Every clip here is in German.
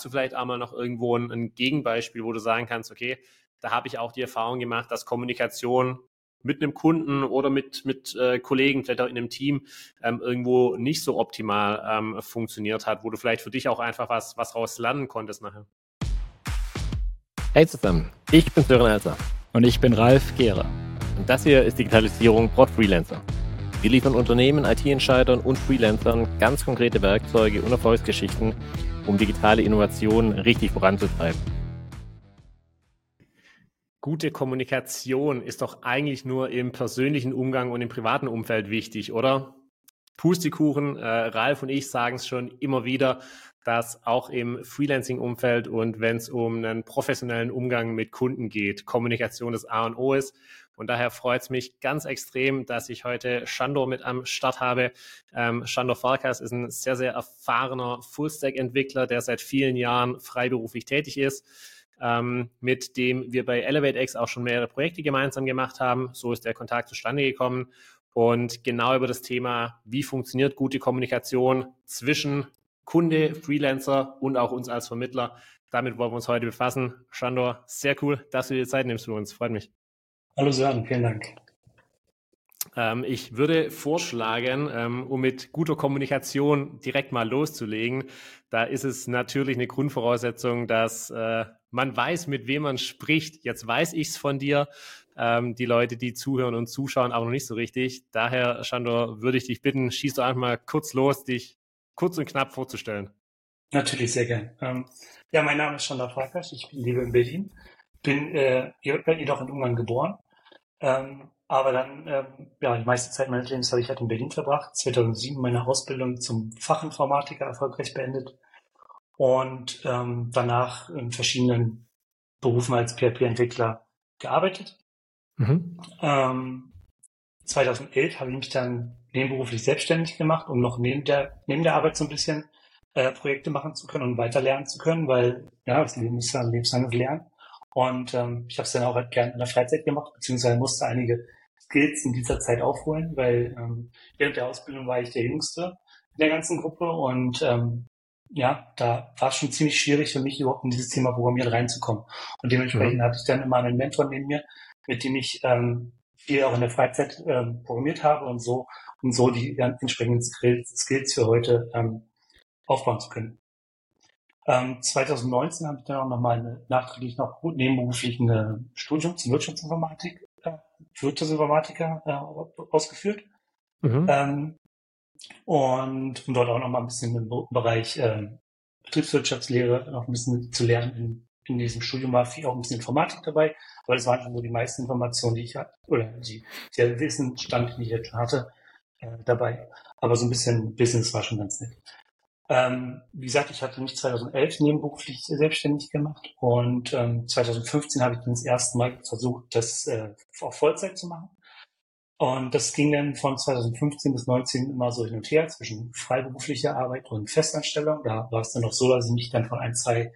Hast du vielleicht einmal noch irgendwo ein, ein Gegenbeispiel, wo du sagen kannst, okay, da habe ich auch die Erfahrung gemacht, dass Kommunikation mit einem Kunden oder mit, mit äh, Kollegen, vielleicht auch in einem Team, ähm, irgendwo nicht so optimal ähm, funktioniert hat, wo du vielleicht für dich auch einfach was, was raus lernen konntest nachher. Hey zusammen, ich bin Sören Elser. Und ich bin Ralf Gehrer. Und das hier ist Digitalisierung Prod Freelancer. Wir liefern Unternehmen, IT-Entscheidern und Freelancern ganz konkrete Werkzeuge und Erfolgsgeschichten, um digitale Innovationen richtig voranzutreiben. Gute Kommunikation ist doch eigentlich nur im persönlichen Umgang und im privaten Umfeld wichtig, oder? Pustekuchen, äh, Ralf und ich sagen es schon immer wieder, dass auch im Freelancing-Umfeld und wenn es um einen professionellen Umgang mit Kunden geht, Kommunikation das A und O ist. Und daher freut es mich ganz extrem, dass ich heute Shandor mit am Start habe. Ähm, Shandor Farkas ist ein sehr, sehr erfahrener Full-Stack-Entwickler, der seit vielen Jahren freiberuflich tätig ist ähm, mit dem wir bei ElevateX auch schon mehrere Projekte gemeinsam gemacht haben. So ist der Kontakt zustande gekommen. Und genau über das Thema, wie funktioniert gute Kommunikation zwischen Kunde, Freelancer und auch uns als Vermittler. Damit wollen wir uns heute befassen. Shandor, sehr cool, dass du dir Zeit nimmst für uns. Freut mich. Hallo Sören, vielen Dank. Ähm, ich würde vorschlagen, ähm, um mit guter Kommunikation direkt mal loszulegen, da ist es natürlich eine Grundvoraussetzung, dass äh, man weiß, mit wem man spricht. Jetzt weiß ich es von dir. Ähm, die Leute, die zuhören und zuschauen, aber noch nicht so richtig. Daher, Shandor, würde ich dich bitten, schieß doch einfach mal kurz los, dich kurz und knapp vorzustellen. Natürlich, sehr gern. Ähm, ja, mein Name ist Shandor Farkas, ich lebe in Berlin, bin äh, jedoch in Ungarn geboren. Ähm, aber dann, ähm, ja, die meiste Zeit meines Lebens habe ich halt in Berlin verbracht. 2007 meine Ausbildung zum Fachinformatiker erfolgreich beendet und ähm, danach in verschiedenen Berufen als PHP-Entwickler gearbeitet. Mhm. Ähm, 2011 habe ich mich dann nebenberuflich selbstständig gemacht, um noch neben der, neben der Arbeit so ein bisschen äh, Projekte machen zu können und weiter lernen zu können, weil ja, das Leben ist ja ein lebenslanges Lernen. Und ähm, ich habe es dann auch halt gerne in der Freizeit gemacht, beziehungsweise musste einige Skills in dieser Zeit aufholen, weil ähm, während der Ausbildung war ich der Jüngste in der ganzen Gruppe und ähm, ja, da war es schon ziemlich schwierig für mich, überhaupt in dieses Thema Programmieren reinzukommen. Und dementsprechend mhm. hatte ich dann immer einen Mentor neben mir, mit dem ich ähm, viel auch in der Freizeit ähm, programmiert habe und so, um so die entsprechenden Skills, Skills für heute ähm, aufbauen zu können. Ähm, 2019 habe ich dann auch nochmal eine, nachträglich noch nebenberuflich ein Studium zur Wirtschaftsinformatik, äh, Wirtschaftsinformatiker äh, ausgeführt. Mhm. Ähm, und um dort auch noch mal ein bisschen im Bereich äh, Betriebswirtschaftslehre noch ein bisschen zu lernen. In, in diesem Studium war viel auch ein bisschen Informatik dabei, aber das waren schon so die meisten Informationen, die ich hatte, oder die, der Wissensstand, den ich jetzt schon hatte, äh, dabei. Aber so ein bisschen Business war schon ganz nett. Ähm, wie gesagt, ich hatte mich 2011 nebenberuflich selbstständig gemacht und ähm, 2015 habe ich dann das erste Mal versucht, das äh, auf Vollzeit zu machen. Und das ging dann von 2015 bis 2019 immer so hin und her zwischen freiberuflicher Arbeit und Festanstellung. Da war es dann noch so, dass ich mich dann von ein, zwei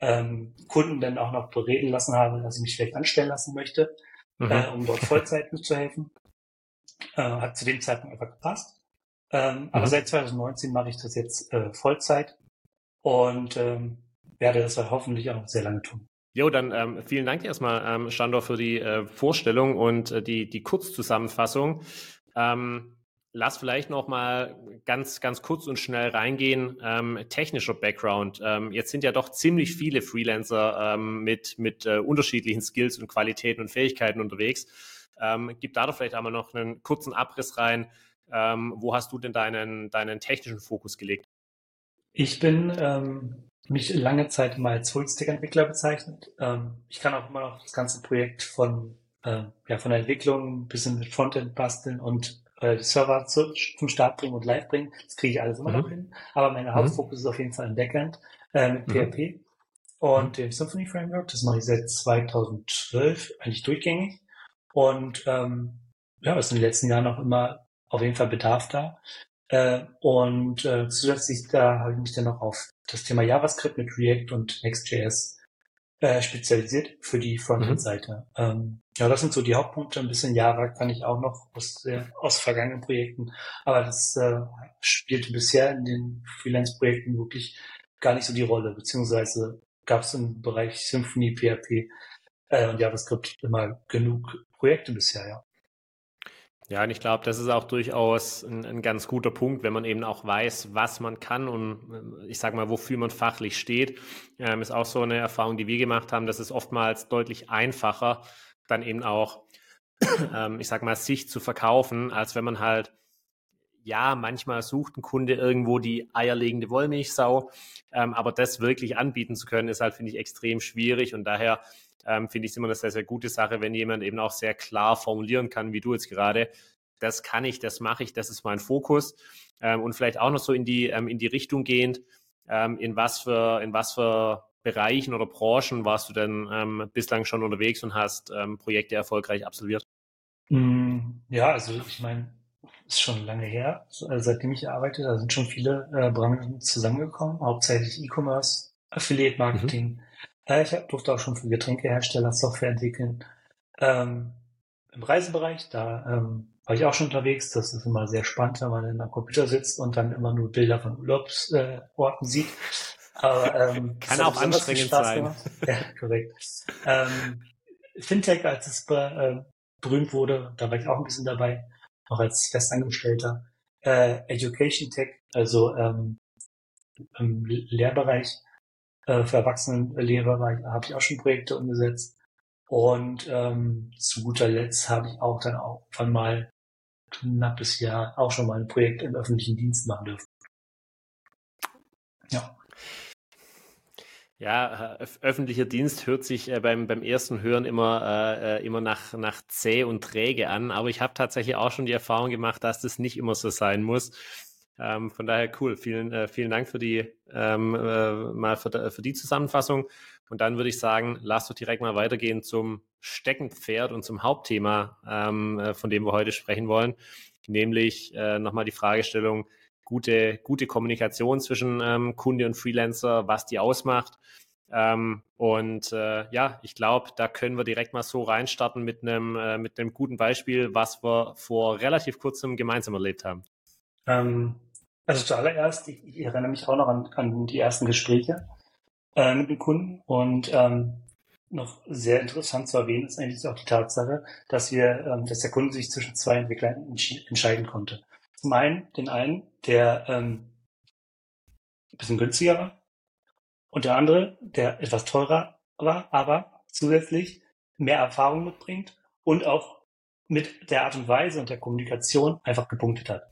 ähm, Kunden dann auch noch bereden lassen habe, dass ich mich vielleicht anstellen lassen möchte, mhm. äh, um dort Vollzeit mitzuhelfen. Äh, hat zu dem Zeitpunkt einfach gepasst. Ähm, mhm. Aber seit 2019 mache ich das jetzt äh, Vollzeit und ähm, werde das hoffentlich auch noch sehr lange tun. Jo, dann ähm, vielen Dank erstmal, ähm, Standor, für die äh, Vorstellung und äh, die, die Kurzzusammenfassung. Ähm, lass vielleicht noch mal ganz, ganz kurz und schnell reingehen. Ähm, technischer Background. Ähm, jetzt sind ja doch ziemlich viele Freelancer ähm, mit, mit äh, unterschiedlichen Skills und Qualitäten und Fähigkeiten unterwegs. Ähm, gib da doch vielleicht einmal noch einen kurzen Abriss rein. Ähm, wo hast du denn deinen, deinen technischen Fokus gelegt? Ich bin ähm, mich lange Zeit mal als Full-Stack-Entwickler bezeichnet. Ähm, ich kann auch immer noch das ganze Projekt von, äh, ja, von der Entwicklung bis hin mit Frontend basteln und äh, Server zu, zum Start bringen und live bringen. Das kriege ich alles immer mhm. noch hin. Aber mein mhm. Hauptfokus ist auf jeden Fall im Backend äh, mit mhm. PHP und dem Symphony Framework. Das mache ich seit 2012 eigentlich durchgängig. Und ähm, ja, ist in den letzten Jahren auch immer auf jeden Fall Bedarf da. Äh, und äh, zusätzlich da habe ich mich dann noch auf das Thema JavaScript mit React und Next.js äh, spezialisiert für die Frontend-Seite. Mhm. Ähm, ja, das sind so die Hauptpunkte. Ein bisschen Java kann ich auch noch aus, äh, aus vergangenen Projekten, aber das äh, spielte bisher in den Freelance-Projekten wirklich gar nicht so die Rolle, beziehungsweise gab es im Bereich Symfony, PHP äh, und JavaScript immer genug Projekte bisher, ja. Ja, und ich glaube, das ist auch durchaus ein, ein, ganz guter Punkt, wenn man eben auch weiß, was man kann und äh, ich sage mal, wofür man fachlich steht. Ähm, ist auch so eine Erfahrung, die wir gemacht haben, dass es oftmals deutlich einfacher dann eben auch, ähm, ich sage mal, sich zu verkaufen, als wenn man halt ja, manchmal sucht ein Kunde irgendwo die eierlegende Wollmilchsau, ähm, aber das wirklich anbieten zu können, ist halt, finde ich, extrem schwierig und daher ähm, finde ich es immer eine sehr, sehr gute Sache, wenn jemand eben auch sehr klar formulieren kann, wie du jetzt gerade, das kann ich, das mache ich, das ist mein Fokus ähm, und vielleicht auch noch so in die, ähm, in die Richtung gehend, ähm, in was für, in was für Bereichen oder Branchen warst du denn ähm, bislang schon unterwegs und hast Projekte erfolgreich absolviert? Mm, ja, also ich meine, ist schon lange her, also seitdem ich arbeite, da sind schon viele äh, Branchen zusammengekommen, hauptsächlich E-Commerce, Affiliate Marketing, mhm. Äh, ich durfte auch schon für Getränkehersteller Software entwickeln. Ähm, Im Reisebereich, da ähm, war ich auch schon unterwegs. Das ist immer sehr spannend, wenn man in einem Computer sitzt und dann immer nur Bilder von Urlaubsorten äh, sieht. Aber, ähm, Kann auch anstrengend sein. Ja, korrekt. Ähm, Fintech, als es äh, berühmt wurde, da war ich auch ein bisschen dabei, auch als Festangestellter. Äh, Education Tech, also ähm, im Lehrbereich, äh, für Erwachsenenlehrer habe ich auch schon Projekte umgesetzt. Und ähm, zu guter Letzt habe ich auch dann auch von mal knappes Jahr auch schon mal ein Projekt im öffentlichen Dienst machen dürfen. Ja. Ja, äh, öffentlicher Dienst hört sich äh, beim, beim ersten Hören immer, äh, äh, immer nach, nach zäh und träge an, aber ich habe tatsächlich auch schon die Erfahrung gemacht, dass das nicht immer so sein muss. Ähm, von daher cool. Vielen, äh, vielen Dank für die, ähm, äh, mal für, für, die Zusammenfassung. Und dann würde ich sagen, lass doch direkt mal weitergehen zum Steckenpferd und zum Hauptthema, ähm, äh, von dem wir heute sprechen wollen, nämlich äh, nochmal die Fragestellung, gute, gute Kommunikation zwischen ähm, Kunde und Freelancer, was die ausmacht. Ähm, und äh, ja, ich glaube, da können wir direkt mal so reinstarten mit einem äh, mit einem guten Beispiel, was wir vor relativ kurzem gemeinsam erlebt haben. Ähm, also zuallererst, ich, ich erinnere mich auch noch an, an die ersten Gespräche äh, mit dem Kunden und ähm, noch sehr interessant zu erwähnen ist eigentlich auch die Tatsache, dass wir, ähm, dass der Kunde sich zwischen zwei Entwicklern entscheiden konnte. Zum einen den einen, der ähm, ein bisschen günstiger war und der andere, der etwas teurer war, aber zusätzlich mehr Erfahrung mitbringt und auch mit der Art und Weise und der Kommunikation einfach gepunktet hat.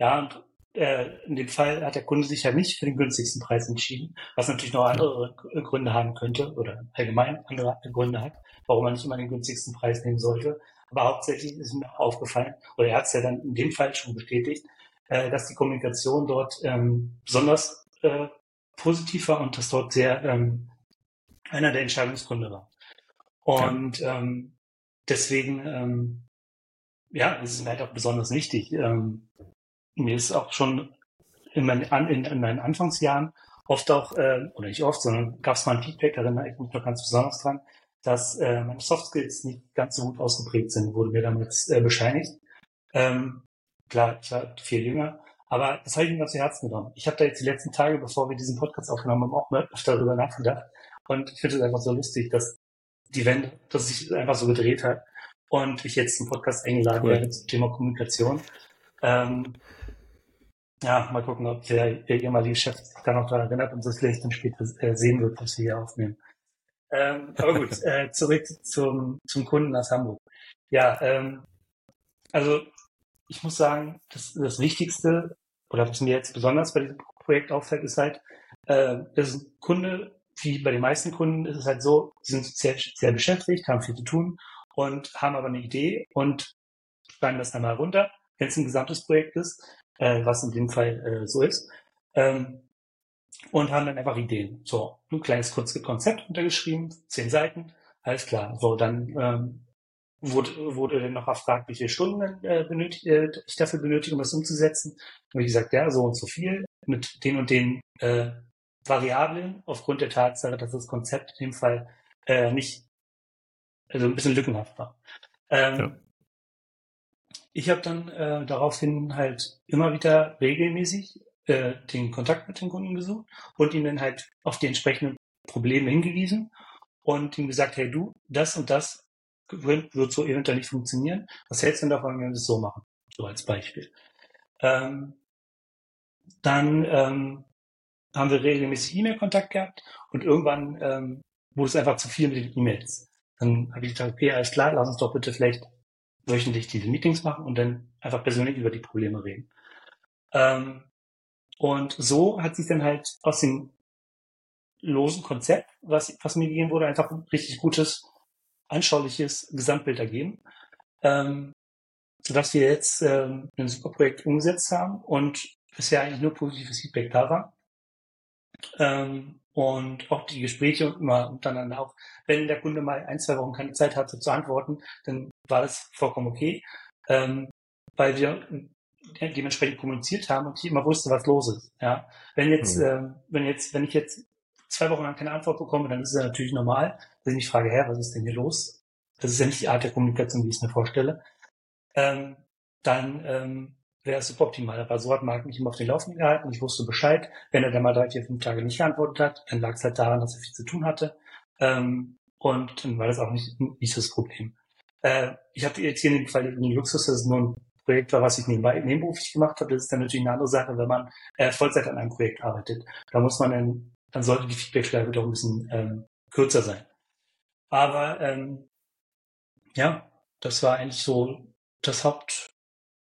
Ja, und in dem Fall hat der Kunde sich ja nicht für den günstigsten Preis entschieden, was natürlich noch andere Gründe haben könnte oder allgemein andere Gründe hat, warum man nicht immer den günstigsten Preis nehmen sollte. Aber hauptsächlich ist mir aufgefallen, oder er hat es ja dann in dem Fall schon bestätigt, äh, dass die Kommunikation dort ähm, besonders äh, positiv war und dass dort sehr ähm, einer der Entscheidungsgründe war. Und ja. ähm, deswegen, ähm, ja, ist es mir halt auch besonders wichtig, mir ist auch schon in meinen, in, in meinen Anfangsjahren oft auch, äh, oder nicht oft, sondern gab es mal ein Feedback, da erinnere ich mich noch ganz besonders dran, dass äh, meine Soft Skills nicht ganz so gut ausgeprägt sind, wurde mir damals äh, bescheinigt. Ähm, klar, ich war viel jünger, aber das habe ich mir zu Herzen genommen. Ich habe da jetzt die letzten Tage, bevor wir diesen Podcast aufgenommen haben, auch mal öfter darüber nachgedacht. Und ich finde es einfach so lustig, dass die Wende, dass sich einfach so gedreht hat und ich jetzt zum Podcast eingeladen cool. werde zum Thema Kommunikation. Ähm, ja, mal gucken, ob der, ehemalige Chef sich da noch daran erinnert und das vielleicht dann später äh, sehen wird, was wir hier aufnehmen. Ähm, aber gut, äh, zurück zum, zum Kunden aus Hamburg. Ja, ähm, also ich muss sagen, das, das Wichtigste oder was mir jetzt besonders bei diesem Projekt auffällt, ist halt, äh, das ist ein Kunde, wie bei den meisten Kunden ist es halt so, sie sind sehr, sehr beschäftigt, haben viel zu tun und haben aber eine Idee und schreiben das einmal runter, wenn es ein gesamtes Projekt ist äh, was in dem Fall äh, so ist. Ähm, und haben dann einfach Ideen. So, ein kleines kurzes Konzept untergeschrieben, zehn Seiten, alles klar. So, dann ähm, wurde, wurde dann noch erfragt, wie viele Stunden äh, benötigt, äh, ich dafür benötige, um das umzusetzen. Und wie gesagt, ja, so und so viel mit den und den äh, Variablen aufgrund der Tatsache, dass das Konzept in dem Fall äh, nicht, also ein bisschen lückenhaft war. Ähm, ja. Ich habe dann äh, daraufhin halt immer wieder regelmäßig äh, den Kontakt mit dem Kunden gesucht und ihm dann halt auf die entsprechenden Probleme hingewiesen und ihm gesagt, hey du, das und das wird, wird so eventuell nicht funktionieren. Was hältst du denn davon, wenn wir das so machen? So als Beispiel. Ähm, dann ähm, haben wir regelmäßig E-Mail-Kontakt gehabt und irgendwann ähm, wurde es einfach zu viel mit den E-Mails. Dann habe ich gesagt, okay, alles klar, lass uns doch bitte vielleicht wöchentlich diese Meetings machen und dann einfach persönlich über die Probleme reden. Ähm, und so hat sich dann halt aus dem losen Konzept, was, was mir gegeben wurde, einfach ein richtig gutes, anschauliches Gesamtbild ergeben. Ähm, sodass wir jetzt ähm, ein super Projekt umgesetzt haben und bisher eigentlich nur positives Feedback da war. Ähm, und auch die Gespräche und immer untereinander auch, wenn der Kunde mal ein, zwei Wochen keine Zeit hatte zu antworten, dann war das vollkommen okay, ähm, weil wir dementsprechend kommuniziert haben und ich immer wusste, was los ist. Ja, wenn jetzt, mhm. ähm, wenn jetzt, wenn ich jetzt zwei Wochen lang keine Antwort bekomme, dann ist es ja natürlich normal, dass ich mich frage, hä, was ist denn hier los? Das ist ja nicht die Art der Kommunikation, wie ich es mir vorstelle. Ähm, dann ähm, wäre es super optimal. Aber so hat Marc mich immer auf den Laufenden gehalten. Ich wusste Bescheid. Wenn er dann mal drei, vier, fünf Tage nicht geantwortet hat, dann lag es halt daran, dass er viel zu tun hatte. Ähm, und dann war das auch nicht, nicht das Problem. Äh, ich hatte jetzt hier in dem Fall den Luxus, dass es nur ein Projekt war, was ich nebenbei nebenberuflich gemacht habe. Das ist dann natürlich eine andere Sache, wenn man äh, Vollzeit an einem Projekt arbeitet. Da muss man dann, dann sollte die Feedbackschleife doch ein bisschen ähm, kürzer sein. Aber ähm, ja, das war eigentlich so das Haupt,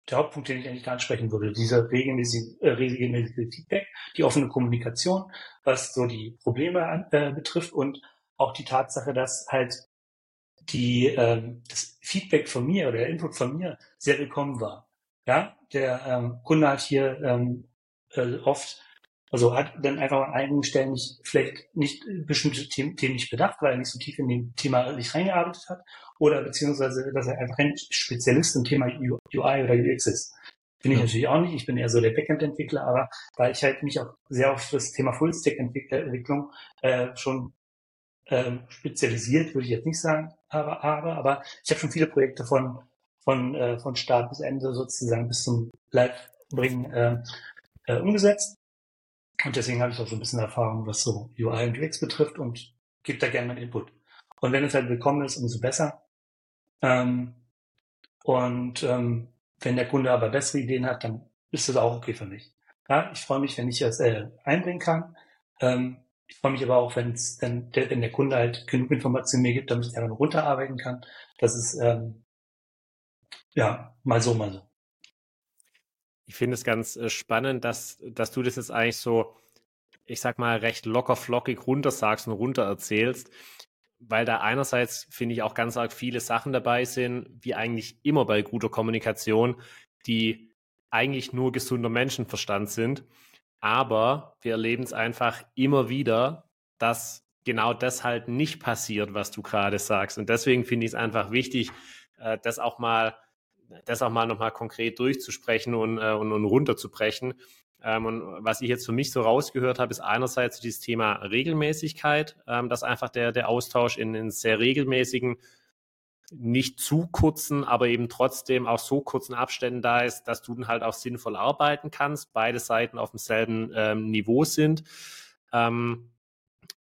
der Hauptpunkt, den ich eigentlich ansprechen würde, dieser regelmäßige, äh, regelmäßige Feedback, die offene Kommunikation, was so die Probleme an, äh, betrifft und auch die Tatsache, dass halt die ähm, das Feedback von mir oder der Input von mir sehr willkommen war. Ja, der ähm, Kunde hat hier ähm, äh, oft also hat dann einfach an einigen Stellen nicht, vielleicht nicht bestimmte Themen, Themen nicht bedacht, weil er nicht so tief in dem Thema nicht reingearbeitet hat oder beziehungsweise, dass er einfach ein Spezialist im Thema UI oder UX ist. Bin ich natürlich auch nicht. Ich bin eher so der Backend-Entwickler, aber weil ich halt mich auch sehr auf das Thema Full-Stack-Entwicklung äh, schon ähm, spezialisiert, würde ich jetzt nicht sagen, aber, aber, aber ich habe schon viele Projekte von, von, äh, von Start bis Ende sozusagen bis zum Live-Bringen äh, äh, umgesetzt. Und deswegen habe ich auch so ein bisschen Erfahrung, was so UI und UX betrifft und gebe da gerne meinen Input. Und wenn es halt willkommen ist, umso besser. Ähm, und ähm, wenn der Kunde aber bessere Ideen hat, dann ist das auch okay für mich. Ja, ich freue mich, wenn ich das äh, einbringen kann. Ähm, ich freue mich aber auch, wenn es dann, der, wenn der Kunde halt genug Informationen mir gibt, damit ich daran runterarbeiten kann. Das ist ähm, ja mal so, mal so. Ich finde es ganz äh, spannend, dass, dass du das jetzt eigentlich so, ich sag mal, recht locker flockig runter sagst und runter erzählst weil da einerseits, finde ich, auch ganz arg viele Sachen dabei sind, wie eigentlich immer bei guter Kommunikation, die eigentlich nur gesunder Menschenverstand sind. Aber wir erleben es einfach immer wieder, dass genau das halt nicht passiert, was du gerade sagst. Und deswegen finde ich es einfach wichtig, äh, das auch mal, das auch mal nochmal konkret durchzusprechen und, äh, und, und runterzubrechen, ähm, und was ich jetzt für mich so rausgehört habe, ist einerseits dieses Thema Regelmäßigkeit, ähm, dass einfach der, der Austausch in, in sehr regelmäßigen, nicht zu kurzen, aber eben trotzdem auch so kurzen Abständen da ist, dass du dann halt auch sinnvoll arbeiten kannst, beide Seiten auf demselben ähm, Niveau sind. Ähm,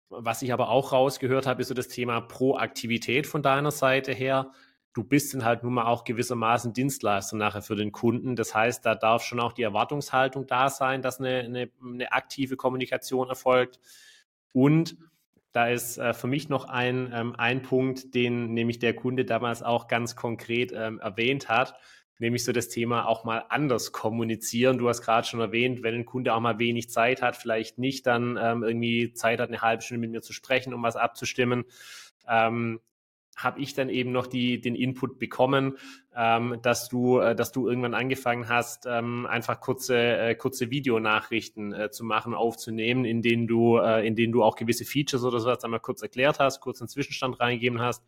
was ich aber auch rausgehört habe, ist so das Thema Proaktivität von deiner Seite her du bist dann halt nun mal auch gewissermaßen Dienstleister nachher für den Kunden. Das heißt, da darf schon auch die Erwartungshaltung da sein, dass eine, eine, eine aktive Kommunikation erfolgt. Und da ist äh, für mich noch ein, ähm, ein Punkt, den nämlich der Kunde damals auch ganz konkret ähm, erwähnt hat, nämlich so das Thema auch mal anders kommunizieren. Du hast gerade schon erwähnt, wenn ein Kunde auch mal wenig Zeit hat, vielleicht nicht dann ähm, irgendwie Zeit hat, eine halbe Stunde mit mir zu sprechen, um was abzustimmen. Ähm, habe ich dann eben noch die, den Input bekommen, ähm, dass du, äh, dass du irgendwann angefangen hast, ähm, einfach kurze, äh, kurze Videonachrichten äh, zu machen, aufzunehmen, in denen du, äh, in denen du auch gewisse Features oder sowas einmal kurz erklärt hast, kurz einen Zwischenstand reingegeben hast,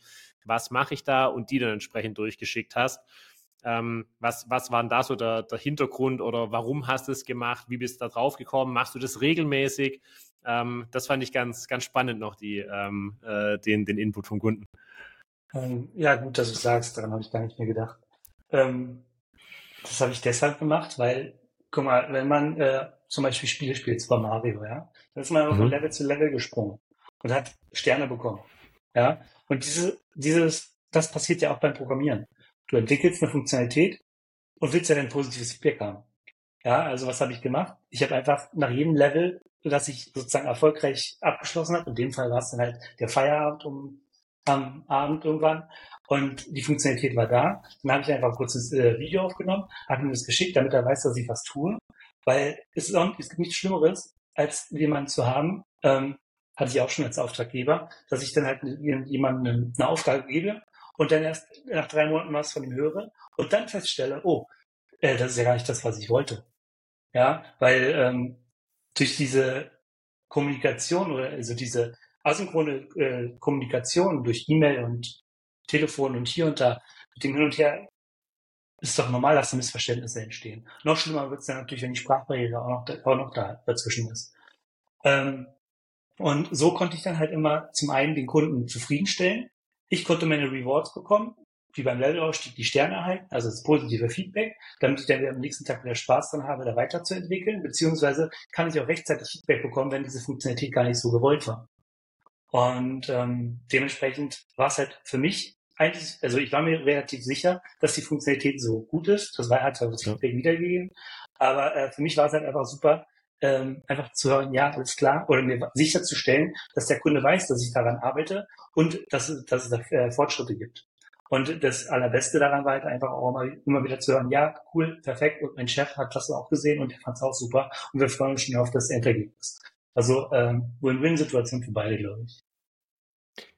was mache ich da und die dann entsprechend durchgeschickt hast. Ähm, was, was war denn da so der, der Hintergrund oder warum hast du es gemacht? Wie bist du da drauf gekommen? Machst du das regelmäßig? Ähm, das fand ich ganz, ganz spannend noch, die, ähm, äh, den, den Input vom Kunden. Ähm, ja, gut, dass du sagst, daran habe ich gar nicht mehr gedacht. Ähm, das habe ich deshalb gemacht, weil guck mal, wenn man äh, zum Beispiel Spiele spielt, Super Mario, ja, dann ist man mhm. von Level zu Level gesprungen und hat Sterne bekommen. Ja, und diese, dieses, das passiert ja auch beim Programmieren. Du entwickelst eine Funktionalität und willst ja dann positives Feedback haben. Ja, also was habe ich gemacht? Ich habe einfach nach jedem Level, das ich sozusagen erfolgreich abgeschlossen habe, in dem Fall war es dann halt der Feierabend um am Abend irgendwann und die Funktionalität war da. Dann habe ich einfach ein kurzes äh, Video aufgenommen, habe ihm das geschickt, damit er weiß, dass ich was tue, weil es, ist auch, es gibt nichts Schlimmeres, als jemanden zu haben, ähm, hatte ich auch schon als Auftraggeber, dass ich dann halt jemandem eine Aufgabe gebe und dann erst nach drei Monaten was von ihm höre und dann feststelle, oh, äh, das ist ja gar nicht das, was ich wollte. Ja, weil ähm, durch diese Kommunikation oder also diese asynchrone äh, Kommunikation durch E-Mail und Telefon und hier und da mit dem Hin und Her ist doch normal, dass da Missverständnisse entstehen. Noch schlimmer wird es dann natürlich, wenn die Sprachbarriere auch noch, da, auch noch da dazwischen ist. Ähm, und so konnte ich dann halt immer zum einen den Kunden zufriedenstellen. Ich konnte meine Rewards bekommen wie beim Levelausstieg die Sterne erhalten, also das positive Feedback, damit ich dann am nächsten Tag wieder Spaß dran habe, da weiterzuentwickeln, beziehungsweise kann ich auch rechtzeitig Feedback bekommen, wenn diese Funktionalität gar nicht so gewollt war. Und ähm, dementsprechend war es halt für mich eigentlich, also ich war mir relativ sicher, dass die Funktionalität so gut ist. Das war halt das Feedback ja. wiedergegeben. Aber äh, für mich war es halt einfach super, ähm, einfach zu hören, ja, alles klar, oder mir sicherzustellen, dass der Kunde weiß, dass ich daran arbeite und dass, dass es da äh, Fortschritte gibt. Und das Allerbeste daran war halt einfach auch immer, immer wieder zu hören, ja, cool, perfekt. Und mein Chef hat das auch gesehen und der fand es auch super. Und wir freuen uns schon auf das Endergebnis. Also ähm, Win-Win-Situation für beide, glaube ich.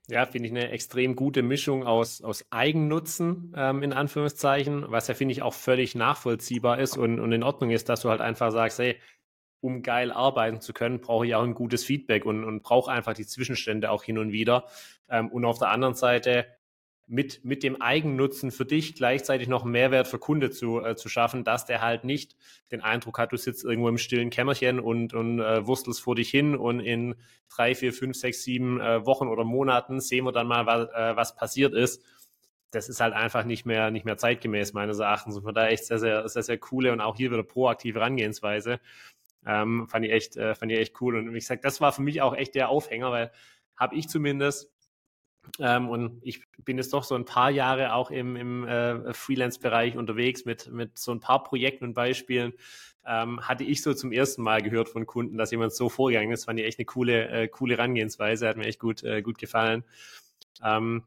Ja, finde ich eine extrem gute Mischung aus, aus Eigennutzen, ähm, in Anführungszeichen, was ja, finde ich, auch völlig nachvollziehbar ist und, und in Ordnung ist, dass du halt einfach sagst, hey, um geil arbeiten zu können, brauche ich auch ein gutes Feedback und, und brauche einfach die Zwischenstände auch hin und wieder. Ähm, und auf der anderen Seite mit, mit dem Eigennutzen für dich gleichzeitig noch einen Mehrwert für Kunde zu, äh, zu schaffen, dass der halt nicht den Eindruck hat, du sitzt irgendwo im stillen Kämmerchen und, und äh, wurstelst vor dich hin und in drei, vier, fünf, sechs, sieben äh, Wochen oder Monaten sehen wir dann mal, was, äh, was passiert ist. Das ist halt einfach nicht mehr, nicht mehr zeitgemäß meines Erachtens. Und von daher echt sehr, sehr, sehr, sehr coole und auch hier wieder proaktive Herangehensweise. Ähm, fand ich echt, äh, fand ich echt cool. Und wie gesagt, das war für mich auch echt der Aufhänger, weil habe ich zumindest ähm, und ich bin jetzt doch so ein paar Jahre auch im, im äh, Freelance-Bereich unterwegs mit, mit so ein paar Projekten und Beispielen. Ähm, hatte ich so zum ersten Mal gehört von Kunden, dass jemand so vorgegangen ist. Fand ich echt eine coole, äh, coole Herangehensweise, hat mir echt gut, äh, gut gefallen. Ähm,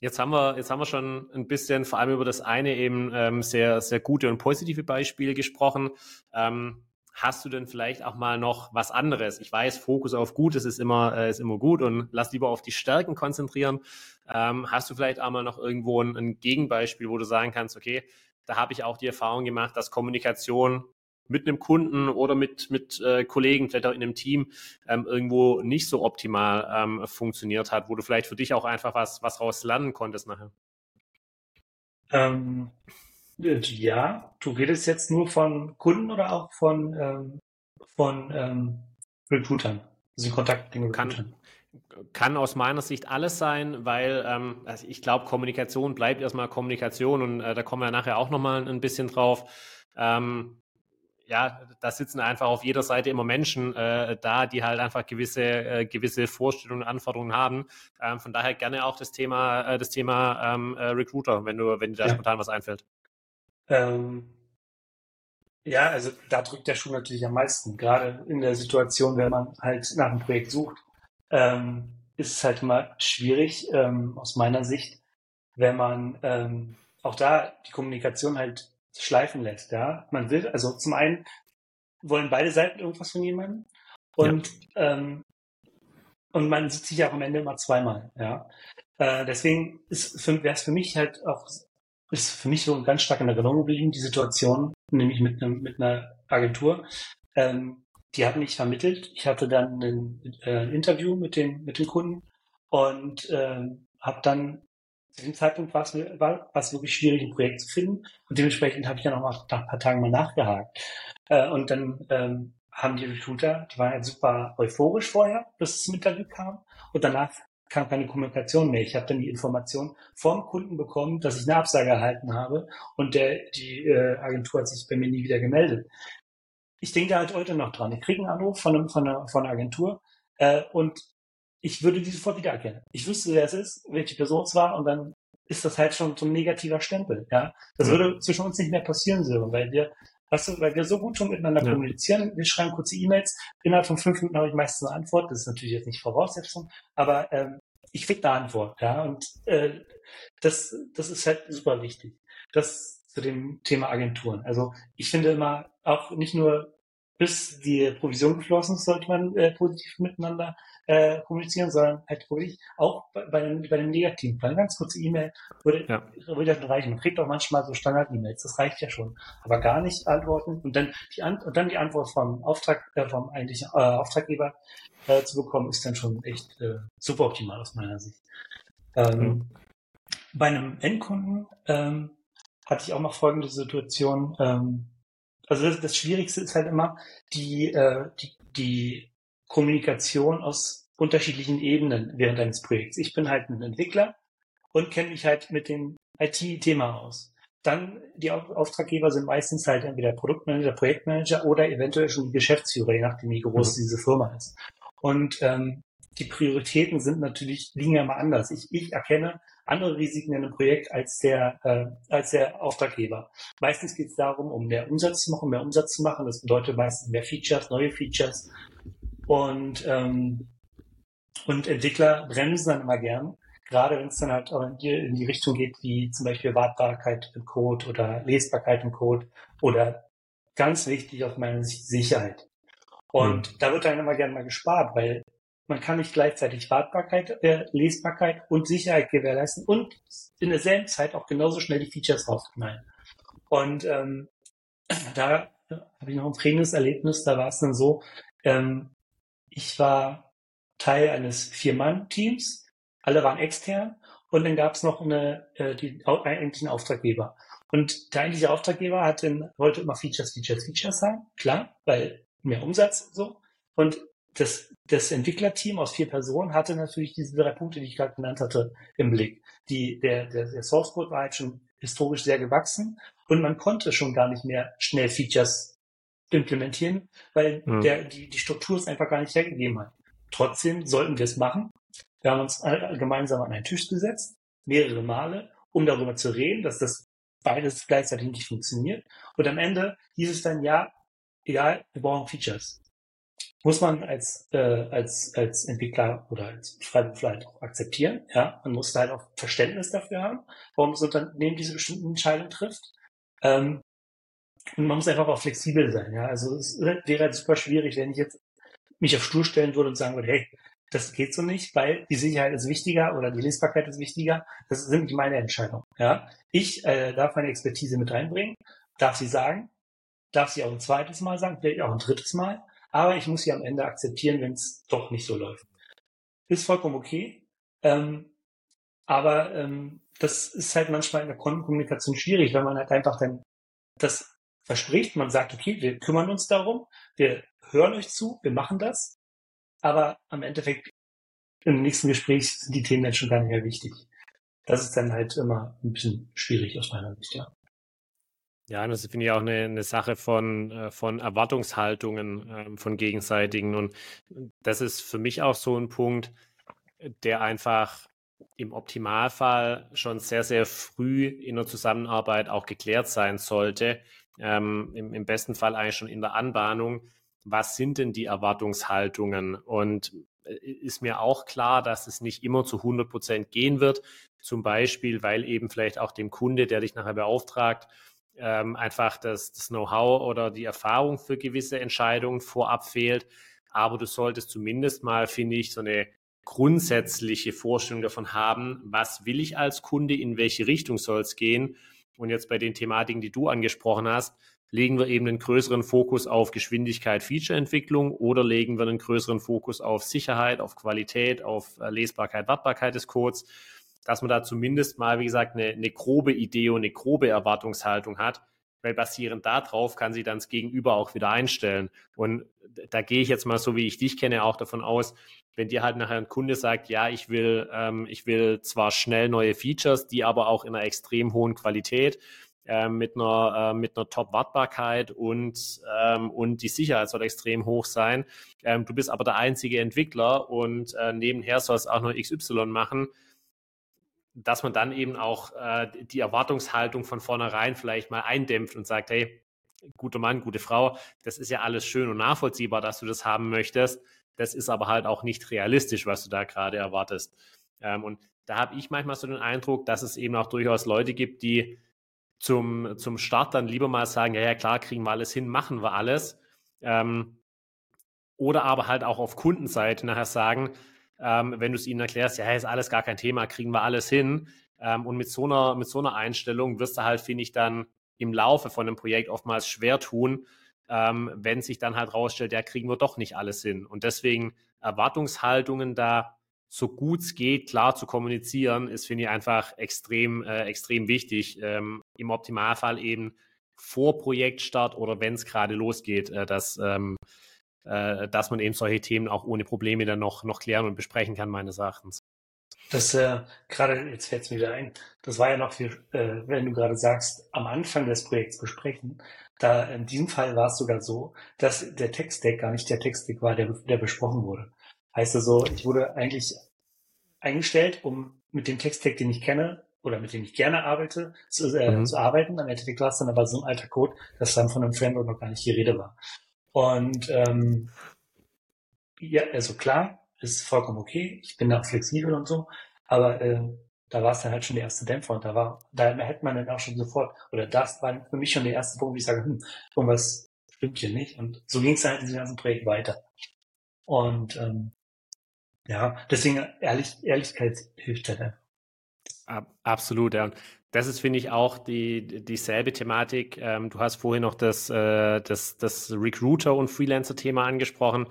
Jetzt haben wir, jetzt haben wir schon ein bisschen vor allem über das eine eben ähm, sehr, sehr gute und positive Beispiele gesprochen. Ähm, Hast du denn vielleicht auch mal noch was anderes? Ich weiß, Fokus auf Gutes ist immer, äh, ist immer gut und lass lieber auf die Stärken konzentrieren. Ähm, hast du vielleicht auch mal noch irgendwo ein, ein Gegenbeispiel, wo du sagen kannst, okay, da habe ich auch die Erfahrung gemacht, dass Kommunikation mit einem Kunden oder mit, mit äh, Kollegen, vielleicht auch in einem Team, ähm, irgendwo nicht so optimal ähm, funktioniert hat, wo du vielleicht für dich auch einfach was, was raus lernen konntest nachher? Ähm, ja, du redest jetzt nur von Kunden oder auch von, ähm, von ähm, Recruitern, also Kontakt mit Recruitern? Kann, aus meiner Sicht alles sein, weil ähm, also ich glaube, Kommunikation bleibt erstmal Kommunikation und äh, da kommen wir nachher auch nochmal ein bisschen drauf. Ähm, ja, da sitzen einfach auf jeder Seite immer Menschen äh, da, die halt einfach gewisse, äh, gewisse Vorstellungen und Anforderungen haben. Ähm, von daher gerne auch das Thema, äh, das Thema ähm, äh, Recruiter, wenn du, wenn dir da ja. spontan was einfällt. Ähm, ja, also da drückt der Schuh natürlich am meisten. Gerade in der Situation, wenn man halt nach einem Projekt sucht, ähm, ist es halt immer schwierig ähm, aus meiner Sicht, wenn man ähm, auch da die Kommunikation halt schleifen lässt. Ja, man will also zum einen wollen beide Seiten irgendwas von jemandem und ja. ähm, und man sieht sich auch am Ende immer zweimal. Ja, äh, deswegen wäre es für mich halt auch ist für mich so ganz stark in Erinnerung geblieben, die Situation, nämlich mit, einem, mit einer Agentur. Ähm, die hat mich vermittelt. Ich hatte dann ein äh, Interview mit dem, mit dem Kunden und äh, habe dann zu dem Zeitpunkt war es, war, war es wirklich schwierig, ein Projekt zu finden. Und dementsprechend habe ich dann auch nach, nach ein paar Tagen mal nachgehakt. Äh, und dann ähm, haben die Recruiter, die waren halt super euphorisch vorher, bis es zum Interview kam. Und danach kam keine Kommunikation mehr. Ich habe dann die Information vom Kunden bekommen, dass ich eine Absage erhalten habe und der, die äh, Agentur hat sich bei mir nie wieder gemeldet. ich denke halt heute noch dran. Ich kriege einen Anruf von, einem, von, einer, von einer Agentur äh, und ich würde die sofort wiedererkennen. Ich wüsste, wer es ist, welche Person es war und dann ist das halt schon so ein negativer Stempel. Ja, Das mhm. würde zwischen uns nicht mehr passieren, so, weil wir Weißt du, weil wir so gut schon miteinander ja. kommunizieren, wir schreiben kurze E-Mails, innerhalb von fünf Minuten habe ich meistens eine Antwort, das ist natürlich jetzt nicht Voraussetzung, aber ähm, ich krieg eine Antwort, ja, und äh, das, das ist halt super wichtig. Das zu dem Thema Agenturen. Also ich finde immer, auch nicht nur bis die Provision geflossen ist, sollte man äh, positiv miteinander äh, kommunizieren, sondern halt wirklich auch bei, bei, bei dem negativen Plan. Ganz kurze E-Mail würde, ja. würde schon reichen. Man kriegt auch manchmal so Standard-E-Mails, das reicht ja schon. Aber gar nicht antworten und dann die, An und dann die Antwort vom Auftrag, äh, vom eigentlichen äh, Auftraggeber äh, zu bekommen, ist dann schon echt äh, super optimal aus meiner Sicht. Ähm, mhm. Bei einem Endkunden ähm, hatte ich auch noch folgende Situation. Ähm, also das, das Schwierigste ist halt immer die, äh, die, die Kommunikation aus unterschiedlichen Ebenen während eines Projekts. Ich bin halt ein Entwickler und kenne mich halt mit dem IT-Thema aus. Dann die Auftraggeber sind meistens halt entweder Produktmanager, Projektmanager oder eventuell schon die Geschäftsführer, je nachdem wie groß mhm. diese Firma ist. Und ähm, die Prioritäten sind natürlich liegen ja mal anders. Ich, ich erkenne andere Risiken in einem Projekt als der äh, als der Auftraggeber. Meistens geht es darum, um mehr Umsatz zu machen, mehr Umsatz zu machen. Das bedeutet meistens mehr Features, neue Features und, ähm, und Entwickler bremsen dann immer gern, gerade wenn es dann halt auch in die, in die Richtung geht, wie zum Beispiel Wartbarkeit im Code oder Lesbarkeit im Code oder ganz wichtig aus meiner Sicht Sicherheit. Und mhm. da wird dann immer gerne mal gespart, weil man kann nicht gleichzeitig Wartbarkeit, äh, Lesbarkeit und Sicherheit gewährleisten und in derselben Zeit auch genauso schnell die Features rausknallen. Und ähm, da habe ich noch ein prägendes Erlebnis, da war es dann so, ähm, ich war Teil eines Vier-Mann-Teams, alle waren extern und dann gab es noch eine, äh, die eigentlichen Auftraggeber. Und der eigentliche Auftraggeber hat dann, wollte immer Features, Features, Features haben, klar, weil mehr Umsatz so. Und das, das Entwicklerteam aus vier Personen hatte natürlich diese drei Punkte, die ich gerade genannt hatte, im Blick. Die, der, der, der Source Code war halt schon historisch sehr gewachsen und man konnte schon gar nicht mehr schnell Features implementieren, weil mhm. der, die, die Struktur es einfach gar nicht hergegeben hat. Trotzdem sollten wir es machen. Wir haben uns gemeinsam an einen Tisch gesetzt, mehrere Male, um darüber zu reden, dass das beides gleichzeitig nicht funktioniert. Und am Ende hieß es dann, ja, egal, wir brauchen Features. Muss man als, äh, als, als Entwickler oder als Freiberufler halt auch akzeptieren. Ja, man muss halt auch Verständnis dafür haben, warum das Unternehmen diese bestimmten Entscheidungen trifft. Ähm, man muss einfach auch flexibel sein. Ja? Also es wäre halt super schwierig, wenn ich jetzt mich auf Stuhl stellen würde und sagen würde, hey, das geht so nicht, weil die Sicherheit ist wichtiger oder die Lesbarkeit ist wichtiger. Das sind nicht meine Entscheidungen. Ja? Ich äh, darf meine Expertise mit reinbringen, darf sie sagen, darf sie auch ein zweites Mal sagen, vielleicht auch ein drittes Mal, aber ich muss sie am Ende akzeptieren, wenn es doch nicht so läuft. Ist vollkommen okay. Ähm, aber ähm, das ist halt manchmal in der Kommunikation schwierig, wenn man halt einfach dann das verspricht, man sagt, okay, wir kümmern uns darum, wir hören euch zu, wir machen das, aber am Endeffekt im nächsten Gespräch sind die Themen dann schon gar nicht mehr wichtig. Das ist dann halt immer ein bisschen schwierig aus meiner Sicht, ja. Ja, das finde ich auch eine, eine Sache von, äh, von Erwartungshaltungen ähm, von gegenseitigen. Und das ist für mich auch so ein Punkt, der einfach im Optimalfall schon sehr, sehr früh in der Zusammenarbeit auch geklärt sein sollte, ähm, im, im besten Fall eigentlich schon in der Anbahnung, was sind denn die Erwartungshaltungen? Und äh, ist mir auch klar, dass es nicht immer zu 100 Prozent gehen wird. Zum Beispiel, weil eben vielleicht auch dem Kunde, der dich nachher beauftragt, ähm, einfach das, das Know-how oder die Erfahrung für gewisse Entscheidungen vorab fehlt. Aber du solltest zumindest mal, finde ich, so eine grundsätzliche Vorstellung davon haben, was will ich als Kunde, in welche Richtung soll es gehen und jetzt bei den Thematiken, die du angesprochen hast, legen wir eben einen größeren Fokus auf Geschwindigkeit, Featureentwicklung oder legen wir einen größeren Fokus auf Sicherheit, auf Qualität, auf äh, Lesbarkeit, Wartbarkeit des Codes, dass man da zumindest mal, wie gesagt, eine, eine grobe Idee und eine grobe Erwartungshaltung hat, weil basierend darauf kann sie dann das Gegenüber auch wieder einstellen. Und da gehe ich jetzt mal so, wie ich dich kenne, auch davon aus, wenn dir halt nachher ein Kunde sagt, ja, ich will, ähm, ich will zwar schnell neue Features, die aber auch in einer extrem hohen Qualität, äh, mit einer, äh, mit einer Top-Wartbarkeit und, ähm, und die Sicherheit soll extrem hoch sein. Ähm, du bist aber der einzige Entwickler und äh, nebenher soll es auch noch XY machen dass man dann eben auch äh, die Erwartungshaltung von vornherein vielleicht mal eindämpft und sagt, hey, guter Mann, gute Frau, das ist ja alles schön und nachvollziehbar, dass du das haben möchtest. Das ist aber halt auch nicht realistisch, was du da gerade erwartest. Ähm, und da habe ich manchmal so den Eindruck, dass es eben auch durchaus Leute gibt, die zum, zum Start dann lieber mal sagen, ja, ja, klar, kriegen wir alles hin, machen wir alles. Ähm, oder aber halt auch auf Kundenseite nachher sagen, ähm, wenn du es ihnen erklärst, ja, ist alles gar kein Thema, kriegen wir alles hin. Ähm, und mit so, einer, mit so einer Einstellung wirst du halt, finde ich, dann im Laufe von einem Projekt oftmals schwer tun, ähm, wenn sich dann halt rausstellt, ja, kriegen wir doch nicht alles hin. Und deswegen Erwartungshaltungen da so gut es geht, klar zu kommunizieren, ist, finde ich, einfach extrem, äh, extrem wichtig. Ähm, Im Optimalfall eben vor Projektstart oder wenn es gerade losgeht, äh, dass, ähm, äh, dass man eben solche Themen auch ohne Probleme dann noch, noch klären und besprechen kann, meines Erachtens. Das äh, gerade, jetzt fällt es mir wieder ein, das war ja noch viel, äh, wenn du gerade sagst, am Anfang des Projekts besprechen. Da in diesem Fall war es sogar so, dass der Textdeck gar nicht der Textdeck war, der, der besprochen wurde. Heißt also, ich wurde eigentlich eingestellt, um mit dem Textdeck, den ich kenne oder mit dem ich gerne arbeite, zu, äh, mhm. zu arbeiten. Am Endeffekt war es dann aber so ein alter Code, dass dann von einem Framework noch gar nicht die Rede war. Und ähm, ja, also klar, ist vollkommen okay. Ich bin da flexibel und so, aber äh, da war es dann halt schon der erste Dämpfer und da war, da hätte man dann auch schon sofort, oder das war für mich schon der erste Punkt, wo ich sage, hm, irgendwas stimmt hier nicht. Und so ging es dann halt in diesem ganzen Projekt weiter. Und ähm, ja, deswegen Ehrlich, Ehrlichkeit hilft halt einfach. Absolut, ja. Und das ist, finde ich, auch die, dieselbe Thematik. Ähm, du hast vorhin noch das, äh, das, das Recruiter- und Freelancer-Thema angesprochen.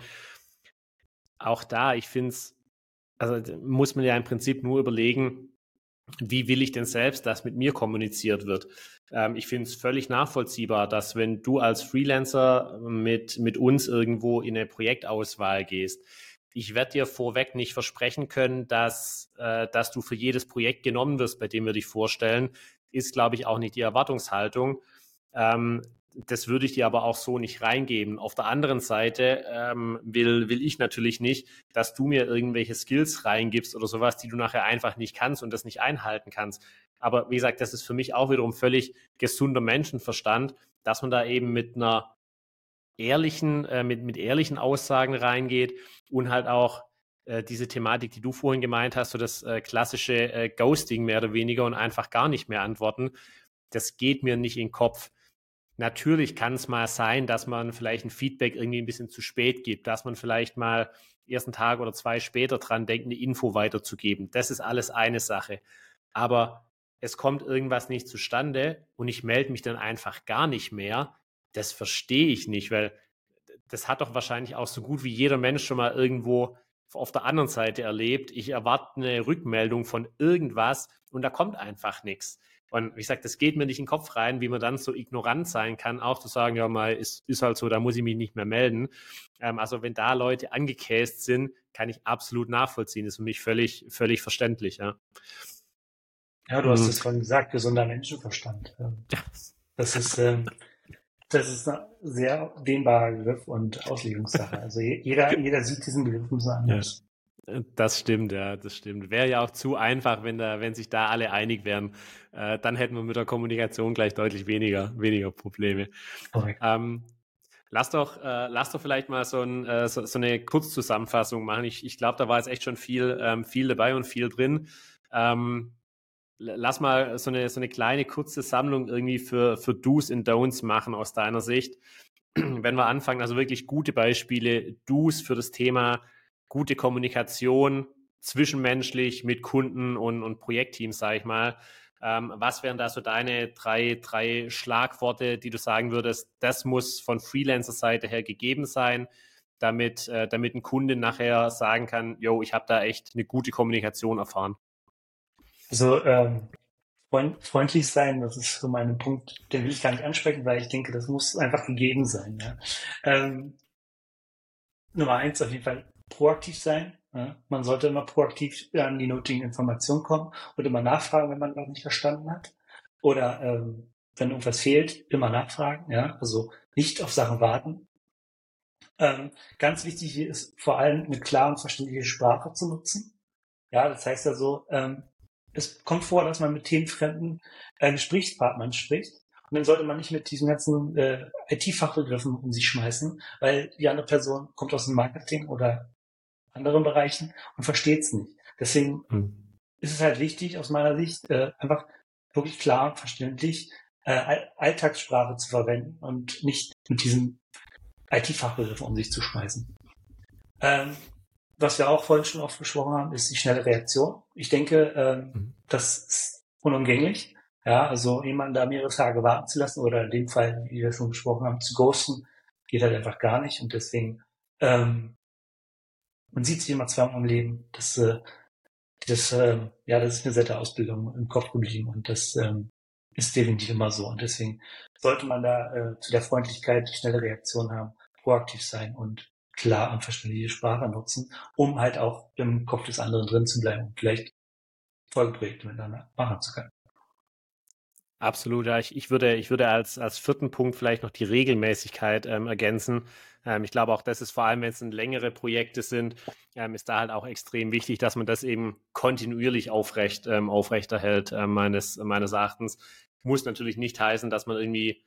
Auch da, ich finde es, also muss man ja im Prinzip nur überlegen, wie will ich denn selbst, dass mit mir kommuniziert wird. Ähm, ich finde es völlig nachvollziehbar, dass wenn du als Freelancer mit, mit uns irgendwo in eine Projektauswahl gehst, ich werde dir vorweg nicht versprechen können, dass, äh, dass du für jedes Projekt genommen wirst, bei dem wir dich vorstellen. Ist, glaube ich, auch nicht die Erwartungshaltung. Ähm, das würde ich dir aber auch so nicht reingeben. Auf der anderen Seite ähm, will, will ich natürlich nicht, dass du mir irgendwelche Skills reingibst oder sowas, die du nachher einfach nicht kannst und das nicht einhalten kannst. Aber wie gesagt, das ist für mich auch wiederum völlig gesunder Menschenverstand, dass man da eben mit einer ehrlichen, äh, mit, mit ehrlichen Aussagen reingeht und halt auch äh, diese Thematik, die du vorhin gemeint hast, so das äh, klassische äh, Ghosting mehr oder weniger und einfach gar nicht mehr antworten, das geht mir nicht in den Kopf. Natürlich kann es mal sein, dass man vielleicht ein Feedback irgendwie ein bisschen zu spät gibt, dass man vielleicht mal ersten Tag oder zwei später dran denkt, eine Info weiterzugeben. Das ist alles eine Sache. Aber es kommt irgendwas nicht zustande und ich melde mich dann einfach gar nicht mehr, das verstehe ich nicht, weil das hat doch wahrscheinlich auch so gut wie jeder Mensch schon mal irgendwo auf der anderen Seite erlebt. Ich erwarte eine Rückmeldung von irgendwas und da kommt einfach nichts. Und wie gesagt, das geht mir nicht in den Kopf rein, wie man dann so ignorant sein kann, auch zu sagen, ja, mal ist, ist halt so, da muss ich mich nicht mehr melden. Ähm, also wenn da Leute angekäst sind, kann ich absolut nachvollziehen. Das ist für mich völlig, völlig verständlich, ja. Ja, du hast mhm. es vorhin gesagt, gesunder Menschenverstand. Das ist, ähm, das ist ein sehr dehnbarer Begriff und Auslegungssache. Also jeder, jeder sieht diesen Begriff so anders. Ja. Das stimmt, ja, das stimmt. Wäre ja auch zu einfach, wenn da, wenn sich da alle einig wären. Äh, dann hätten wir mit der Kommunikation gleich deutlich weniger, weniger Probleme. Ähm, lass doch, äh, lass doch vielleicht mal so, ein, äh, so, so eine Kurzzusammenfassung machen. Ich, ich glaube, da war jetzt echt schon viel, ähm, viel dabei und viel drin. Ähm, lass mal so eine, so eine kleine kurze Sammlung irgendwie für, für Do's und Don'ts machen aus deiner Sicht. Wenn wir anfangen, also wirklich gute Beispiele, Do's für das Thema gute Kommunikation zwischenmenschlich mit Kunden und, und Projektteams, sage ich mal. Ähm, was wären da so deine drei, drei Schlagworte, die du sagen würdest, das muss von Freelancer-Seite her gegeben sein, damit, äh, damit ein Kunde nachher sagen kann, yo, ich habe da echt eine gute Kommunikation erfahren? Also ähm, freundlich sein, das ist so mein Punkt, den will ich gar nicht ansprechen, weil ich denke, das muss einfach gegeben sein. Ja. Ähm, Nummer eins auf jeden Fall proaktiv sein. Ja. Man sollte immer proaktiv an die nötigen Informationen kommen und immer nachfragen, wenn man noch nicht verstanden hat. Oder ähm, wenn irgendwas fehlt, immer nachfragen, ja, also nicht auf Sachen warten. Ähm, ganz wichtig ist vor allem eine klare und verständliche Sprache zu nutzen. Ja, das heißt also, ähm, es kommt vor, dass man mit themenfremden äh, Gesprächspartnern spricht. Und dann sollte man nicht mit diesen ganzen äh, IT-Fachbegriffen um sich schmeißen, weil die andere Person kommt aus dem Marketing oder anderen Bereichen und versteht es nicht. Deswegen hm. ist es halt wichtig, aus meiner Sicht, äh, einfach wirklich klar und verständlich äh, Alltagssprache zu verwenden und nicht mit diesen IT-Fachbegriffen um sich zu schmeißen. Ähm, was wir auch vorhin schon oft besprochen haben, ist die schnelle Reaktion. Ich denke, ähm, mhm. das ist unumgänglich. Ja, also jemanden da mehrere Tage warten zu lassen oder in dem Fall, wie wir schon besprochen haben, zu ghosten, geht halt einfach gar nicht. Und deswegen, ähm, man sieht sich immer zweimal im Leben. Das, äh, das, äh, ja, das ist eine sehr Ausbildung im Kopf geblieben und das ähm, ist definitiv immer so. Und deswegen sollte man da äh, zu der Freundlichkeit die schnelle Reaktion haben, proaktiv sein und klar und verständliche Sprache nutzen, um halt auch im Kopf des anderen drin zu bleiben und vielleicht Folgeprojekte miteinander machen zu können. Absolut, ja. Ich, ich, würde, ich würde als, als vierten Punkt vielleicht noch die Regelmäßigkeit ähm, ergänzen. Ähm, ich glaube auch, das ist vor allem, wenn es längere Projekte sind, ähm, ist da halt auch extrem wichtig, dass man das eben kontinuierlich aufrecht, ähm, aufrechterhält, äh, meines, meines Erachtens. Muss natürlich nicht heißen, dass man irgendwie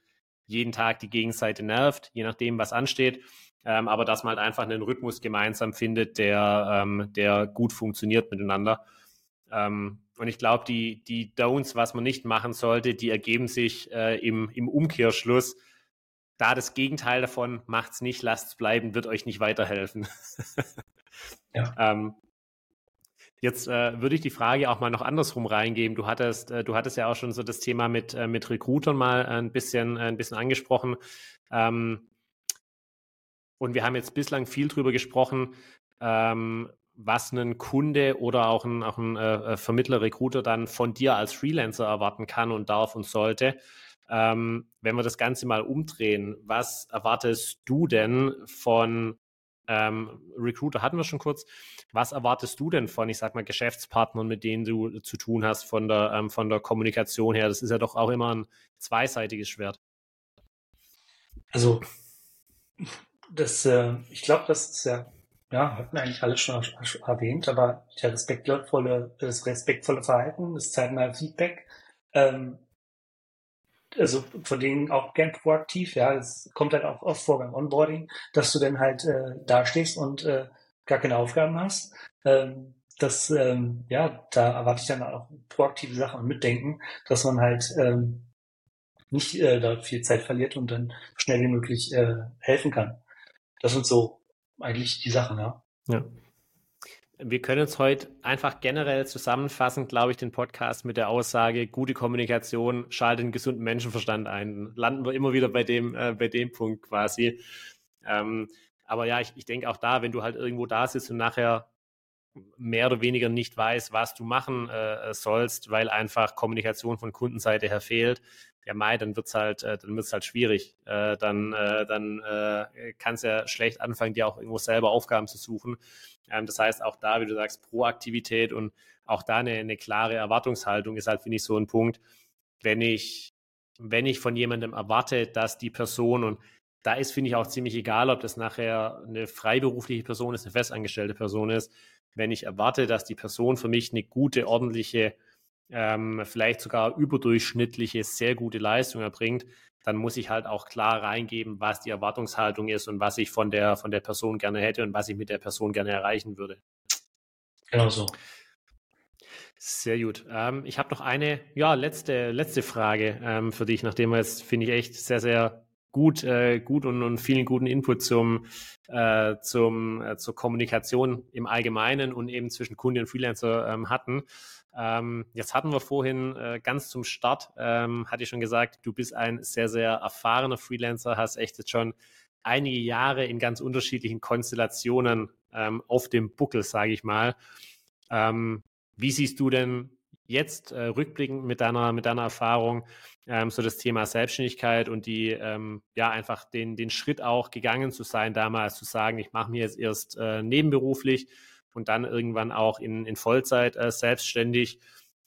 jeden Tag die Gegenseite nervt, je nachdem, was ansteht. Ähm, aber dass man halt einfach einen Rhythmus gemeinsam findet, der, ähm, der gut funktioniert miteinander. Ähm, und ich glaube, die, die Don'ts, was man nicht machen sollte, die ergeben sich äh, im, im Umkehrschluss. Da das Gegenteil davon, macht's nicht, lasst's bleiben, wird euch nicht weiterhelfen. ja. ähm, Jetzt äh, würde ich die Frage auch mal noch andersrum reingeben. Du hattest, äh, du hattest ja auch schon so das Thema mit, äh, mit Recruitern mal ein bisschen, ein bisschen angesprochen. Ähm, und wir haben jetzt bislang viel drüber gesprochen, ähm, was ein Kunde oder auch ein, auch ein äh, äh, Vermittler, Recruiter dann von dir als Freelancer erwarten kann und darf und sollte. Ähm, wenn wir das Ganze mal umdrehen, was erwartest du denn von ähm, Recruiter hatten wir schon kurz. Was erwartest du denn von, ich sag mal, Geschäftspartnern, mit denen du zu tun hast, von der, ähm, von der Kommunikation her? Das ist ja doch auch immer ein zweiseitiges Schwert. Also, das, äh, ich glaube, das ist ja ja, hatten eigentlich alles schon erwähnt, aber der respektvolle, das respektvolle Verhalten, das zeitnahe Feedback, ähm, also von denen auch gern proaktiv, ja, es kommt halt auch oft vor beim Onboarding, dass du dann halt äh, da stehst und äh, gar keine Aufgaben hast. Ähm, das, ähm, ja, da erwarte ich dann auch proaktive Sachen und Mitdenken, dass man halt ähm, nicht äh, da viel Zeit verliert und dann schnell wie möglich äh, helfen kann. Das sind so eigentlich die Sachen, ja. Ja. Wir können uns heute einfach generell zusammenfassen, glaube ich, den Podcast mit der Aussage, gute Kommunikation schaltet einen gesunden Menschenverstand ein. Landen wir immer wieder bei dem, äh, bei dem Punkt quasi. Ähm, aber ja, ich, ich denke auch da, wenn du halt irgendwo da sitzt und nachher mehr oder weniger nicht weißt, was du machen äh, sollst, weil einfach Kommunikation von Kundenseite her fehlt, ja Mai, dann wird's halt, äh, dann wird's halt schwierig. Äh, dann äh, dann äh, kannst ja schlecht anfangen, dir auch irgendwo selber Aufgaben zu suchen. Ähm, das heißt, auch da, wie du sagst, Proaktivität und auch da eine, eine klare Erwartungshaltung ist halt, finde ich, so ein Punkt. Wenn ich, wenn ich von jemandem erwarte, dass die Person und da ist, finde ich, auch ziemlich egal, ob das nachher eine freiberufliche Person ist, eine festangestellte Person ist. Wenn ich erwarte, dass die Person für mich eine gute, ordentliche ähm, vielleicht sogar überdurchschnittliche, sehr gute Leistung erbringt, dann muss ich halt auch klar reingeben, was die Erwartungshaltung ist und was ich von der, von der Person gerne hätte und was ich mit der Person gerne erreichen würde. Genau so. Sehr gut. Ähm, ich habe noch eine, ja, letzte, letzte Frage ähm, für dich, nachdem wir jetzt, finde ich, echt sehr, sehr gut, äh, gut und, und vielen guten Input zum, äh, zum, äh, zur Kommunikation im Allgemeinen und eben zwischen Kunden und Freelancer ähm, hatten. Ähm, jetzt hatten wir vorhin äh, ganz zum Start, ähm, hatte ich schon gesagt, du bist ein sehr, sehr erfahrener Freelancer, hast echt jetzt schon einige Jahre in ganz unterschiedlichen Konstellationen ähm, auf dem Buckel, sage ich mal. Ähm, wie siehst du denn jetzt äh, rückblickend mit deiner, mit deiner Erfahrung ähm, so das Thema Selbstständigkeit und die, ähm, ja, einfach den, den Schritt auch gegangen zu sein, damals zu sagen, ich mache mir jetzt erst äh, nebenberuflich und dann irgendwann auch in, in Vollzeit äh, selbstständig.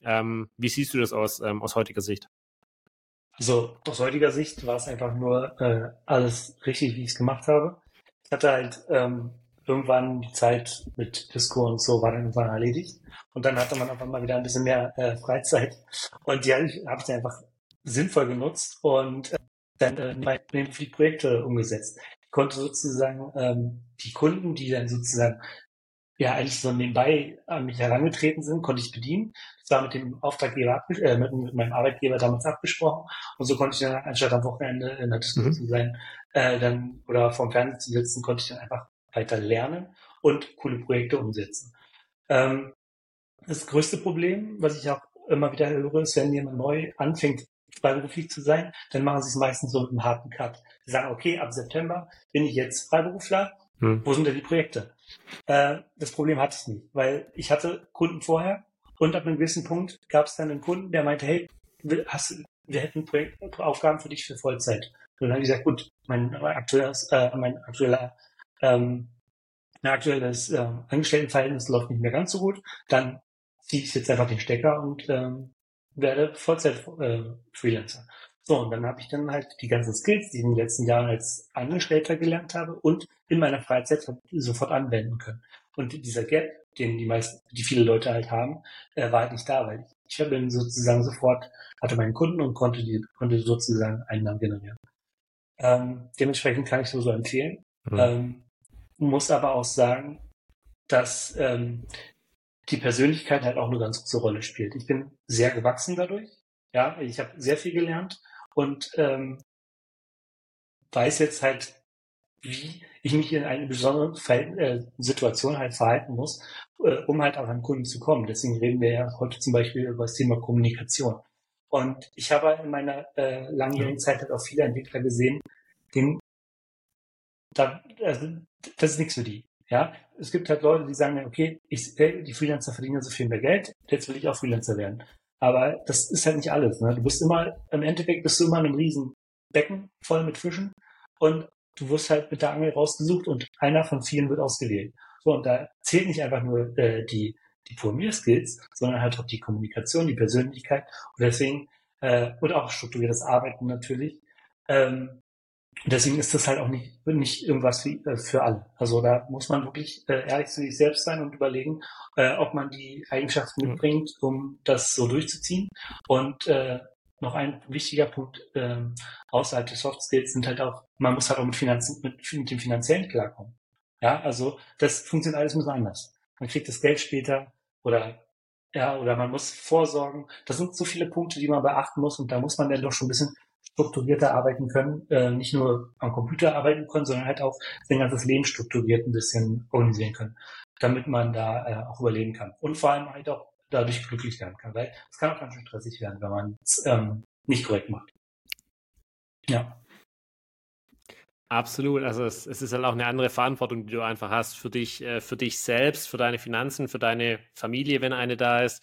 Ähm, wie siehst du das aus, ähm, aus heutiger Sicht? Also aus heutiger Sicht war es einfach nur äh, alles richtig, wie ich es gemacht habe. Ich hatte halt ähm, irgendwann die Zeit mit Disco und so war dann irgendwann erledigt. Und dann hatte man einfach mal wieder ein bisschen mehr äh, Freizeit. Und die habe ich, hab ich dann einfach sinnvoll genutzt und äh, dann äh, meine Projekte umgesetzt. Ich konnte sozusagen ähm, die Kunden, die dann sozusagen ja eigentlich so nebenbei an mich herangetreten sind, konnte ich bedienen. Das war mit dem Auftraggeber, äh, mit, mit, meinem Arbeitgeber damals abgesprochen. Und so konnte ich dann, anstatt am Wochenende in der Diskussion mhm. zu sein, äh, dann oder vorm Fernsehen zu sitzen, konnte ich dann einfach weiter lernen und coole Projekte umsetzen. Ähm, das größte Problem, was ich auch immer wieder höre, ist, wenn jemand neu anfängt, freiberuflich zu sein, dann machen sie es meistens so mit einem harten Cut. Sie sagen, okay, ab September bin ich jetzt Freiberufler. Hm. Wo sind denn die Projekte? Äh, das Problem hatte ich nicht, weil ich hatte Kunden vorher und ab einem gewissen Punkt gab es dann einen Kunden, der meinte, hey, hast, wir hätten Projekt, Aufgaben für dich für Vollzeit. Und dann habe ich gesagt, gut, mein aktuelles, äh, mein aktueller ähm, mein aktuelles äh, Angestelltenverhältnis läuft nicht mehr ganz so gut, dann ziehe ich jetzt einfach den Stecker und ähm, werde Vollzeit-Freelancer. Äh, so, und dann habe ich dann halt die ganzen Skills, die ich in den letzten Jahren als Angestellter gelernt habe und in meiner Freizeit sofort anwenden können. Und dieser Gap, den die meisten, die viele Leute halt haben, äh, war halt nicht da, weil ich, ich habe sozusagen sofort, hatte meinen Kunden und konnte die, konnte sozusagen Einnahmen generieren. Ähm, dementsprechend kann ich so empfehlen. Mhm. Ähm, muss aber auch sagen, dass ähm, die Persönlichkeit halt auch eine ganz große Rolle spielt. Ich bin sehr gewachsen dadurch. Ja, ich habe sehr viel gelernt und ähm, weiß jetzt halt, wie ich mich in einer besonderen Verhalt äh, Situation halt verhalten muss, äh, um halt auch an Kunden zu kommen. Deswegen reden wir ja heute zum Beispiel über das Thema Kommunikation. Und ich habe in meiner äh, langjährigen Zeit halt auch viele Entwickler gesehen, denen da, also, das ist nichts für die. Ja, es gibt halt Leute, die sagen, okay, ich, die Freelancer verdienen so viel mehr Geld, jetzt will ich auch Freelancer werden. Aber das ist halt nicht alles. Ne? Du bist immer, im Endeffekt bist du immer in einem riesen Becken voll mit Fischen und du wirst halt mit der Angel rausgesucht und einer von vielen wird ausgewählt. So, und da zählt nicht einfach nur äh, die, die Programmierskills, sondern halt auch die Kommunikation, die Persönlichkeit und deswegen, äh, und auch strukturiertes Arbeiten natürlich. Ähm, deswegen ist das halt auch nicht, nicht irgendwas für, äh, für alle. Also da muss man wirklich äh, ehrlich zu sich selbst sein und überlegen, äh, ob man die Eigenschaften mitbringt, um das so durchzuziehen. Und äh, noch ein wichtiger Punkt äh, außerhalb der Soft Skills sind halt auch, man muss halt auch mit, Finanzen, mit, mit dem Finanziellen klarkommen. Ja, also das funktioniert alles ein bisschen anders. Man kriegt das Geld später oder ja, oder man muss vorsorgen. Das sind so viele Punkte, die man beachten muss und da muss man dann doch schon ein bisschen strukturierter arbeiten können, äh, nicht nur am Computer arbeiten können, sondern halt auch sein ganzes Leben strukturiert ein bisschen organisieren können, damit man da äh, auch überleben kann. Und vor allem halt auch dadurch glücklich werden kann, weil es kann auch ganz schön stressig werden, wenn man es ähm, nicht korrekt macht. Ja. Absolut. Also es, es, ist halt auch eine andere Verantwortung, die du einfach hast für dich, äh, für dich selbst, für deine Finanzen, für deine Familie, wenn eine da ist,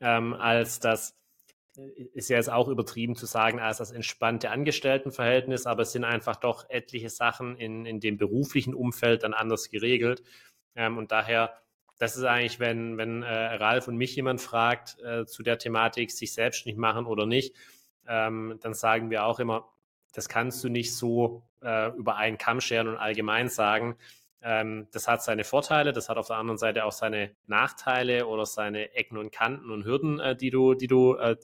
ähm, als das ist ja jetzt auch übertrieben zu sagen, als das entspannte Angestelltenverhältnis, aber es sind einfach doch etliche Sachen in, in dem beruflichen Umfeld dann anders geregelt. Ähm, und daher, das ist eigentlich, wenn, wenn äh, Ralf und mich jemand fragt äh, zu der Thematik, sich selbstständig machen oder nicht, ähm, dann sagen wir auch immer, das kannst du nicht so äh, über einen Kamm scheren und allgemein sagen. Ähm, das hat seine Vorteile, das hat auf der anderen Seite auch seine Nachteile oder seine Ecken und Kanten und Hürden, äh, die du, die du, äh,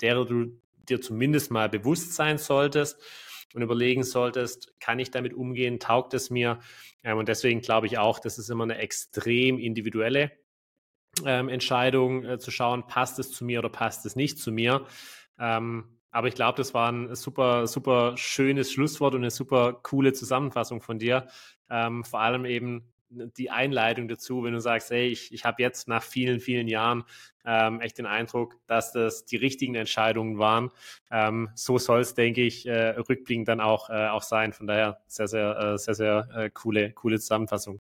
derer du dir zumindest mal bewusst sein solltest und überlegen solltest, kann ich damit umgehen, taugt es mir? Ähm, und deswegen glaube ich auch, das ist immer eine extrem individuelle ähm, Entscheidung, äh, zu schauen, passt es zu mir oder passt es nicht zu mir. Ähm, aber ich glaube, das war ein super, super schönes Schlusswort und eine super coole Zusammenfassung von dir. Ähm, vor allem eben die Einleitung dazu, wenn du sagst, hey, ich, ich habe jetzt nach vielen, vielen Jahren ähm, echt den Eindruck, dass das die richtigen Entscheidungen waren. Ähm, so soll es, denke ich, äh, rückblickend dann auch, äh, auch sein. Von daher sehr, sehr, äh, sehr, sehr äh, coole, coole Zusammenfassung.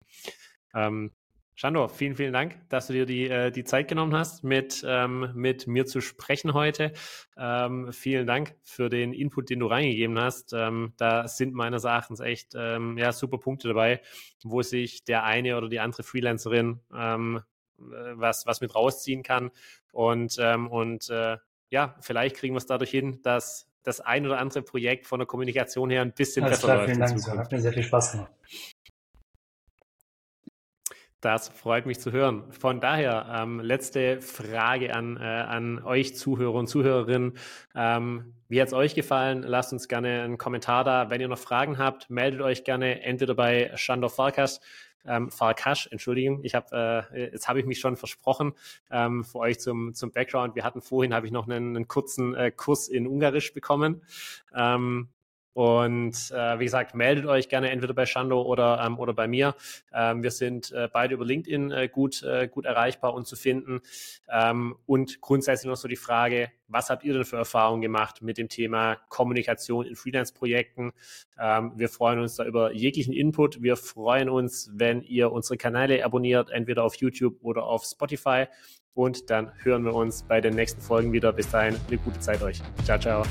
Ähm, Shandor, vielen, vielen Dank, dass du dir die, äh, die Zeit genommen hast, mit, ähm, mit mir zu sprechen heute. Ähm, vielen Dank für den Input, den du reingegeben hast. Ähm, da sind meines Erachtens echt ähm, ja, super Punkte dabei, wo sich der eine oder die andere Freelancerin ähm, äh, was, was mit rausziehen kann. Und, ähm, und äh, ja, vielleicht kriegen wir es dadurch hin, dass das ein oder andere Projekt von der Kommunikation her ein bisschen Alles besser klar, läuft. Vielen Dank, hat mir sehr viel Spaß gemacht. Das freut mich zu hören. Von daher, ähm, letzte Frage an, äh, an euch Zuhörer und Zuhörerinnen. Ähm, wie hat es euch gefallen? Lasst uns gerne einen Kommentar da. Wenn ihr noch Fragen habt, meldet euch gerne entweder bei Shandor Farkas, ähm, Farkash, Entschuldigung, ich habe, äh, jetzt habe ich mich schon versprochen ähm, für euch zum, zum Background. Wir hatten vorhin, habe ich noch einen, einen kurzen äh, Kurs in Ungarisch bekommen. Ähm, und äh, wie gesagt, meldet euch gerne entweder bei Shando oder, ähm, oder bei mir. Ähm, wir sind äh, beide über LinkedIn äh, gut, äh, gut erreichbar und zu finden. Ähm, und grundsätzlich noch so die Frage, was habt ihr denn für Erfahrungen gemacht mit dem Thema Kommunikation in Freelance-Projekten? Ähm, wir freuen uns da über jeglichen Input. Wir freuen uns, wenn ihr unsere Kanäle abonniert, entweder auf YouTube oder auf Spotify. Und dann hören wir uns bei den nächsten Folgen wieder. Bis dahin, eine gute Zeit euch. Ciao, ciao.